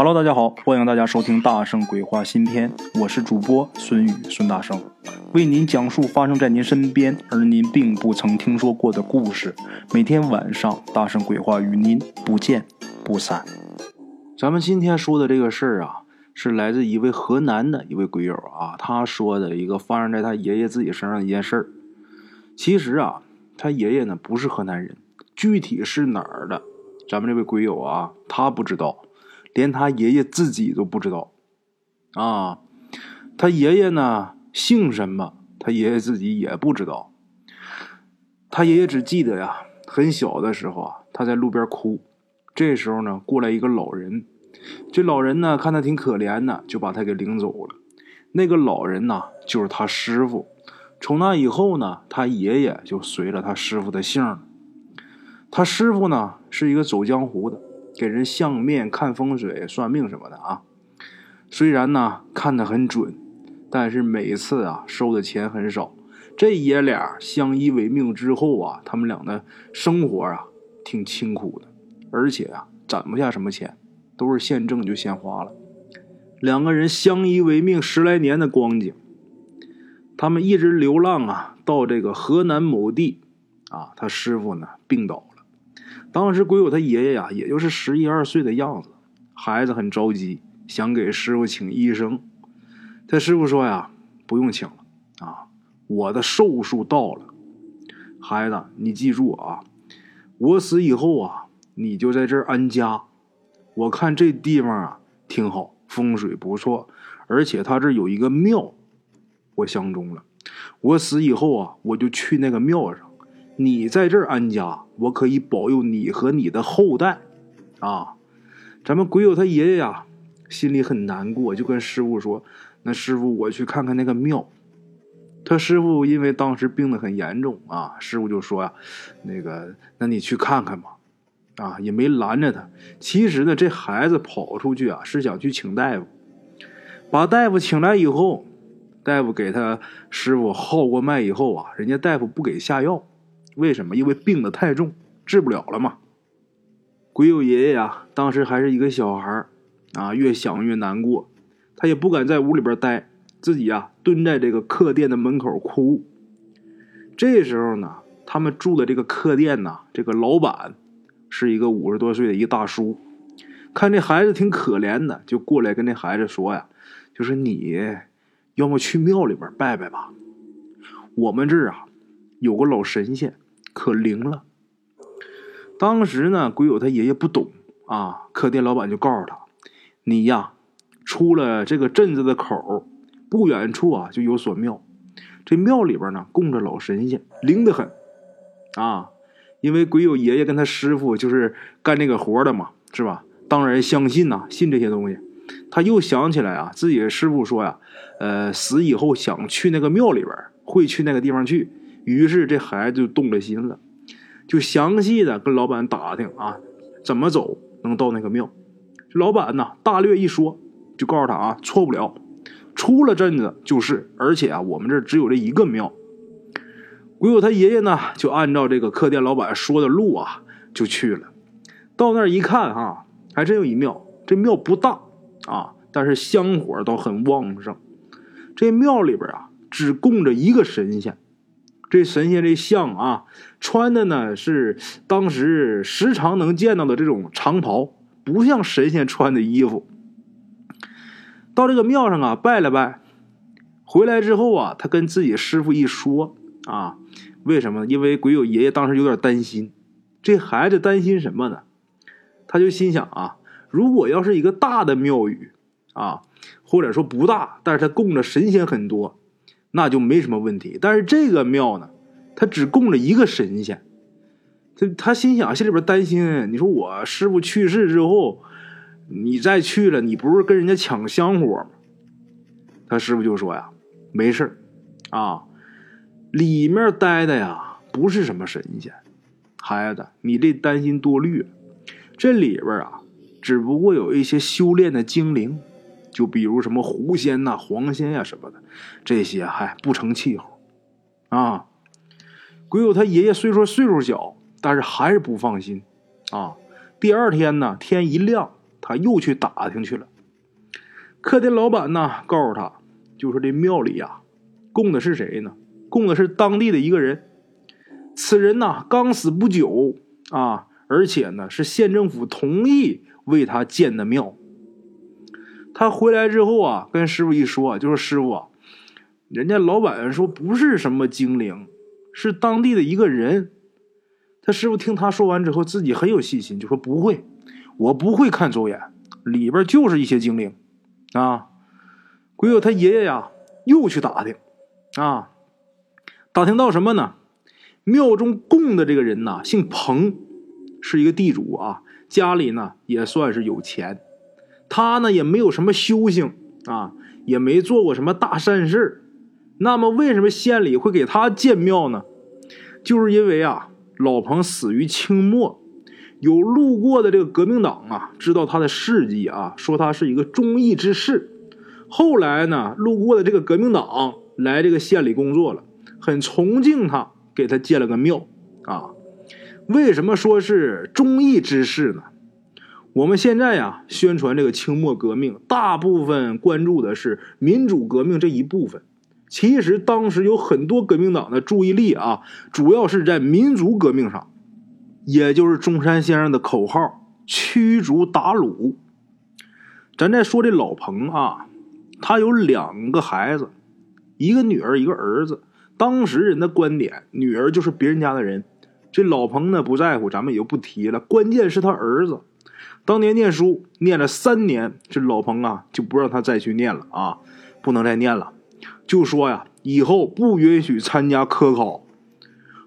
Hello，大家好，欢迎大家收听《大圣鬼话》新篇，我是主播孙宇，孙大圣，为您讲述发生在您身边而您并不曾听说过的故事。每天晚上，《大圣鬼话》与您不见不散。咱们今天说的这个事儿啊，是来自一位河南的一位鬼友啊，他说的一个发生在他爷爷自己身上的一件事儿。其实啊，他爷爷呢不是河南人，具体是哪儿的，咱们这位鬼友啊，他不知道。连他爷爷自己都不知道，啊，他爷爷呢姓什么？他爷爷自己也不知道。他爷爷只记得呀，很小的时候啊，他在路边哭，这时候呢，过来一个老人，这老人呢看他挺可怜的，就把他给领走了。那个老人呢，就是他师傅。从那以后呢，他爷爷就随了他师傅的姓。他师傅呢是一个走江湖的。给人相面、看风水、算命什么的啊，虽然呢看得很准，但是每次啊收的钱很少。这爷俩相依为命之后啊，他们俩的生活啊挺清苦的，而且啊攒不下什么钱，都是现挣就现花了。两个人相依为命十来年的光景，他们一直流浪啊，到这个河南某地啊，他师傅呢病倒。当时鬼友他爷爷呀，也就是十一二岁的样子，孩子很着急，想给师傅请医生。他师傅说呀：“不用请了啊，我的寿数到了。孩子，你记住啊，我死以后啊，你就在这儿安家。我看这地方啊挺好，风水不错，而且他这有一个庙，我相中了。我死以后啊，我就去那个庙上。”你在这儿安家，我可以保佑你和你的后代，啊！咱们鬼友他爷爷呀，心里很难过，就跟师傅说：“那师傅，我去看看那个庙。”他师傅因为当时病得很严重啊，师傅就说呀：“那个，那你去看看吧。”啊，也没拦着他。其实呢，这孩子跑出去啊，是想去请大夫。把大夫请来以后，大夫给他师傅号过脉以后啊，人家大夫不给下药。为什么？因为病得太重，治不了了嘛。鬼友爷爷呀，当时还是一个小孩啊，越想越难过，他也不敢在屋里边待，自己呀蹲在这个客店的门口哭。这时候呢，他们住的这个客店呢，这个老板是一个五十多岁的一个大叔，看这孩子挺可怜的，就过来跟这孩子说呀：“就是你要么去庙里边拜拜吧，我们这儿啊有个老神仙。”可灵了。当时呢，鬼友他爷爷不懂啊，客店老板就告诉他：“你呀，出了这个镇子的口，不远处啊就有所庙。这庙里边呢供着老神仙，灵得很啊。因为鬼友爷爷跟他师傅就是干这个活的嘛，是吧？当然相信呐，信这些东西。他又想起来啊，自己的师傅说呀，呃，死以后想去那个庙里边，会去那个地方去。”于是这孩子就动了心了，就详细的跟老板打听啊，怎么走能到那个庙。这老板呢大略一说，就告诉他啊，错不了，出了镇子就是，而且啊，我们这只有这一个庙。鬼友他爷爷呢，就按照这个客店老板说的路啊，就去了。到那儿一看啊，还真有一庙。这庙不大啊，但是香火倒很旺盛。这庙里边啊，只供着一个神仙。这神仙这像啊，穿的呢是当时时常能见到的这种长袍，不像神仙穿的衣服。到这个庙上啊，拜了拜，回来之后啊，他跟自己师傅一说啊，为什么？因为鬼友爷爷当时有点担心，这孩子担心什么呢？他就心想啊，如果要是一个大的庙宇啊，或者说不大，但是他供着神仙很多。那就没什么问题，但是这个庙呢，他只供了一个神仙，他他心想，心里边担心，你说我师傅去世之后，你再去了，你不是跟人家抢香火吗？他师傅就说呀，没事啊，里面待的呀不是什么神仙，孩子，你这担心多虑了，这里边啊，只不过有一些修炼的精灵。就比如什么狐仙呐、黄仙呀什么的，这些还不成气候啊。鬼友他爷爷虽说岁数小，但是还是不放心啊。第二天呢，天一亮，他又去打听去了。客店老板呢，告诉他，就说这庙里呀，供的是谁呢？供的是当地的一个人。此人呢，刚死不久啊，而且呢，是县政府同意为他建的庙。他回来之后啊，跟师傅一说，就说师傅，人家老板说不是什么精灵，是当地的一个人。他师傅听他说完之后，自己很有信心，就说不会，我不会看走眼，里边就是一些精灵啊。鬼友他爷爷呀，又去打听啊，打听到什么呢？庙中供的这个人呐，姓彭，是一个地主啊，家里呢也算是有钱。他呢也没有什么修行啊，也没做过什么大善事那么为什么县里会给他建庙呢？就是因为啊，老彭死于清末，有路过的这个革命党啊，知道他的事迹啊，说他是一个忠义之士。后来呢，路过的这个革命党来这个县里工作了，很崇敬他，给他建了个庙啊。为什么说是忠义之士呢？我们现在呀，宣传这个清末革命，大部分关注的是民主革命这一部分。其实当时有很多革命党的注意力啊，主要是在民族革命上，也就是中山先生的口号“驱逐鞑虏”。咱再说这老彭啊，他有两个孩子，一个女儿，一个儿子。当时人的观点，女儿就是别人家的人。这老彭呢不在乎，咱们也就不提了。关键是他儿子。当年念书念了三年，这老彭啊就不让他再去念了啊，不能再念了，就说呀，以后不允许参加科考。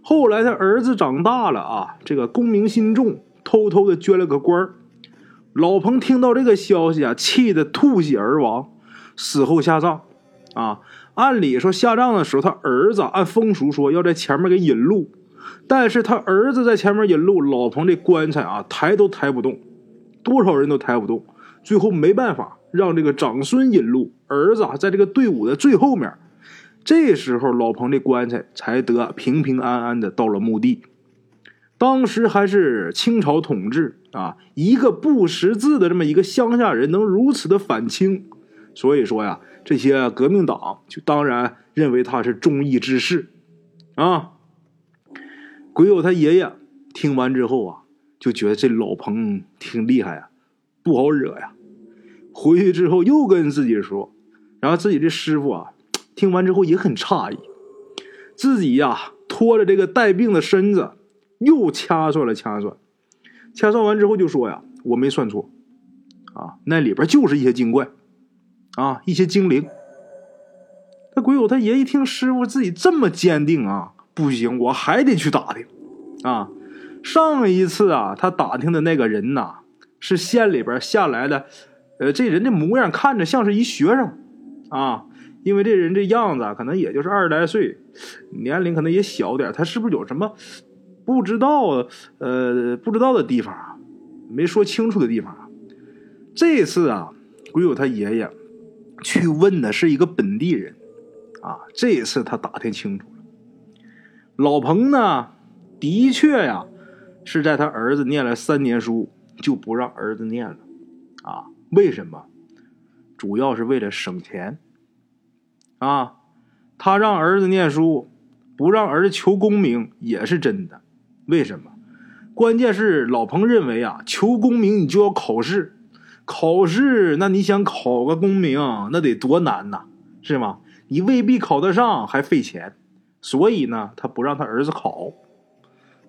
后来他儿子长大了啊，这个功名心重，偷偷的捐了个官老彭听到这个消息啊，气得吐血而亡，死后下葬。啊，按理说下葬的时候，他儿子按风俗说要在前面给引路，但是他儿子在前面引路，老彭这棺材啊抬都抬不动。多少人都抬不动，最后没办法让这个长孙引路，儿子啊在这个队伍的最后面。这时候老彭这棺材才得平平安安的到了墓地。当时还是清朝统治啊，一个不识字的这么一个乡下人能如此的反清，所以说呀，这些革命党就当然认为他是忠义之士啊。鬼友他爷爷听完之后啊。就觉得这老彭挺厉害啊，不好惹呀。回去之后又跟自己说，然后自己这师傅啊，听完之后也很诧异，自己呀拖着这个带病的身子，又掐算了掐算，掐算完之后就说呀，我没算错，啊，那里边就是一些精怪，啊，一些精灵。那鬼友他爷一听师傅自己这么坚定啊，不行，我还得去打听，啊。上一次啊，他打听的那个人呐，是县里边下来的，呃，这人的模样看着像是一学生，啊，因为这人这样子可能也就是二十来岁，年龄可能也小点他是不是有什么不知道呃不知道的地方，没说清楚的地方？这次啊，鬼友他爷爷去问的是一个本地人，啊，这次他打听清楚了，老彭呢，的确呀。是在他儿子念了三年书，就不让儿子念了，啊？为什么？主要是为了省钱，啊？他让儿子念书，不让儿子求功名也是真的。为什么？关键是老彭认为啊，求功名你就要考试，考试那你想考个功名，那得多难呐，是吗？你未必考得上，还费钱，所以呢，他不让他儿子考。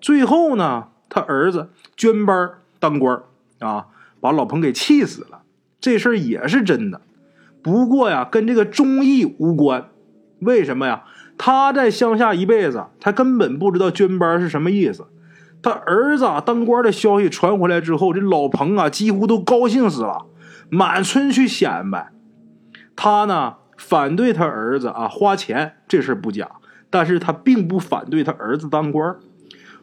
最后呢？他儿子捐班当官啊，把老彭给气死了。这事儿也是真的，不过呀，跟这个忠义无关。为什么呀？他在乡下一辈子，他根本不知道捐班是什么意思。他儿子啊当官的消息传回来之后，这老彭啊，几乎都高兴死了，满村去显摆。他呢，反对他儿子啊花钱这事不假，但是他并不反对他儿子当官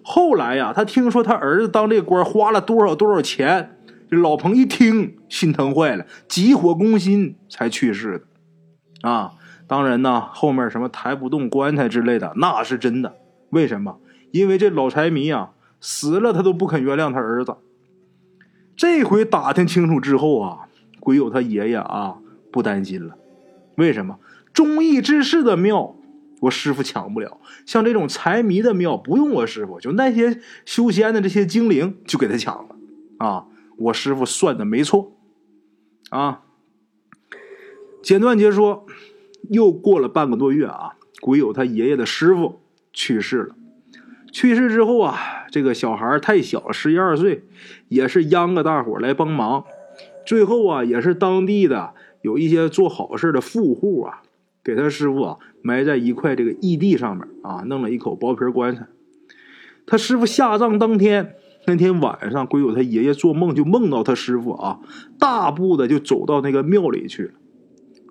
后来呀，他听说他儿子当这官花了多少多少钱，这老彭一听心疼坏了，急火攻心才去世的。啊，当然呢，后面什么抬不动棺材之类的，那是真的。为什么？因为这老财迷啊，死了他都不肯原谅他儿子。这回打听清楚之后啊，鬼友他爷爷啊不担心了。为什么？忠义之士的庙，我师傅抢不了；像这种财迷的庙，不用我师傅，就那些修仙的这些精灵就给他抢了。啊，我师傅算的没错。啊，简短截说，又过了半个多月啊，鬼友他爷爷的师傅去世了。去世之后啊，这个小孩太小了，十一二岁，也是央个大伙来帮忙。最后啊，也是当地的有一些做好事的富户啊，给他师傅啊埋在一块这个异地上面啊，弄了一口薄皮棺材。他师傅下葬当天，那天晚上，鬼友他爷爷做梦就梦到他师傅啊，大步的就走到那个庙里去。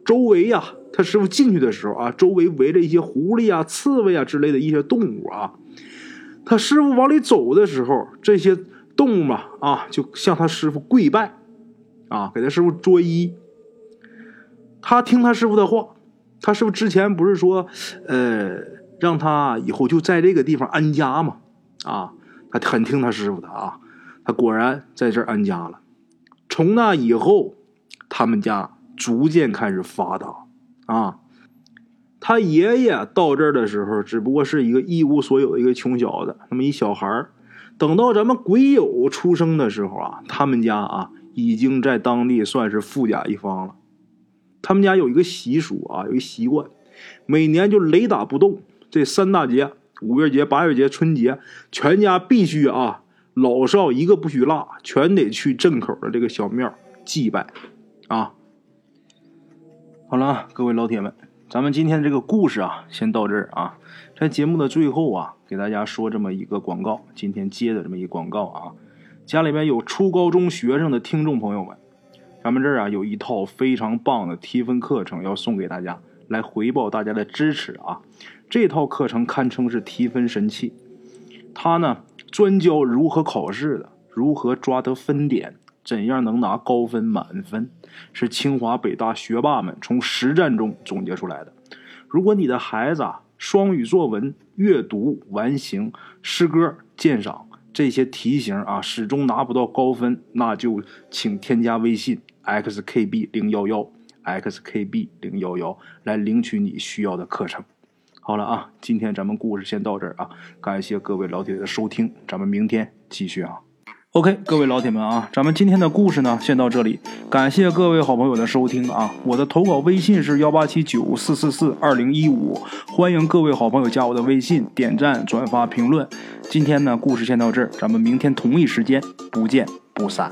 周围呀，他师傅进去的时候啊，周围围着一些狐狸啊、刺猬啊之类的一些动物啊。他师傅往里走的时候，这些动物嘛啊，就向他师傅跪拜，啊，给他师傅作揖。他听他师傅的话，他师傅之前不是说，呃，让他以后就在这个地方安家嘛，啊，他很听他师傅的啊，他果然在这儿安家了。从那以后，他们家逐渐开始发达，啊。他爷爷到这儿的时候，只不过是一个一无所有的一个穷小子，那么一小孩儿。等到咱们鬼友出生的时候啊，他们家啊已经在当地算是富甲一方了。他们家有一个习俗啊，有一习惯，每年就雷打不动这三大节：五月节、八月节、春节，全家必须啊，老少一个不许落，全得去镇口的这个小庙祭拜啊。好了，各位老铁们。咱们今天这个故事啊，先到这儿啊。在节目的最后啊，给大家说这么一个广告。今天接的这么一广告啊，家里面有初高中学生的听众朋友们，咱们这儿啊有一套非常棒的提分课程要送给大家，来回报大家的支持啊。这套课程堪称是提分神器，它呢专教如何考试的，如何抓得分点。怎样能拿高分满分？是清华北大学霸们从实战中总结出来的。如果你的孩子啊，双语作文、阅读、完形、诗歌、鉴赏这些题型啊，始终拿不到高分，那就请添加微信 xkb 零幺幺 xkb 零幺幺来领取你需要的课程。好了啊，今天咱们故事先到这儿啊，感谢各位老铁的收听，咱们明天继续啊。OK，各位老铁们啊，咱们今天的故事呢，先到这里。感谢各位好朋友的收听啊！我的投稿微信是幺八七九四四四二零一五，欢迎各位好朋友加我的微信，点赞、转发、评论。今天呢，故事先到这儿，咱们明天同一时间不见不散。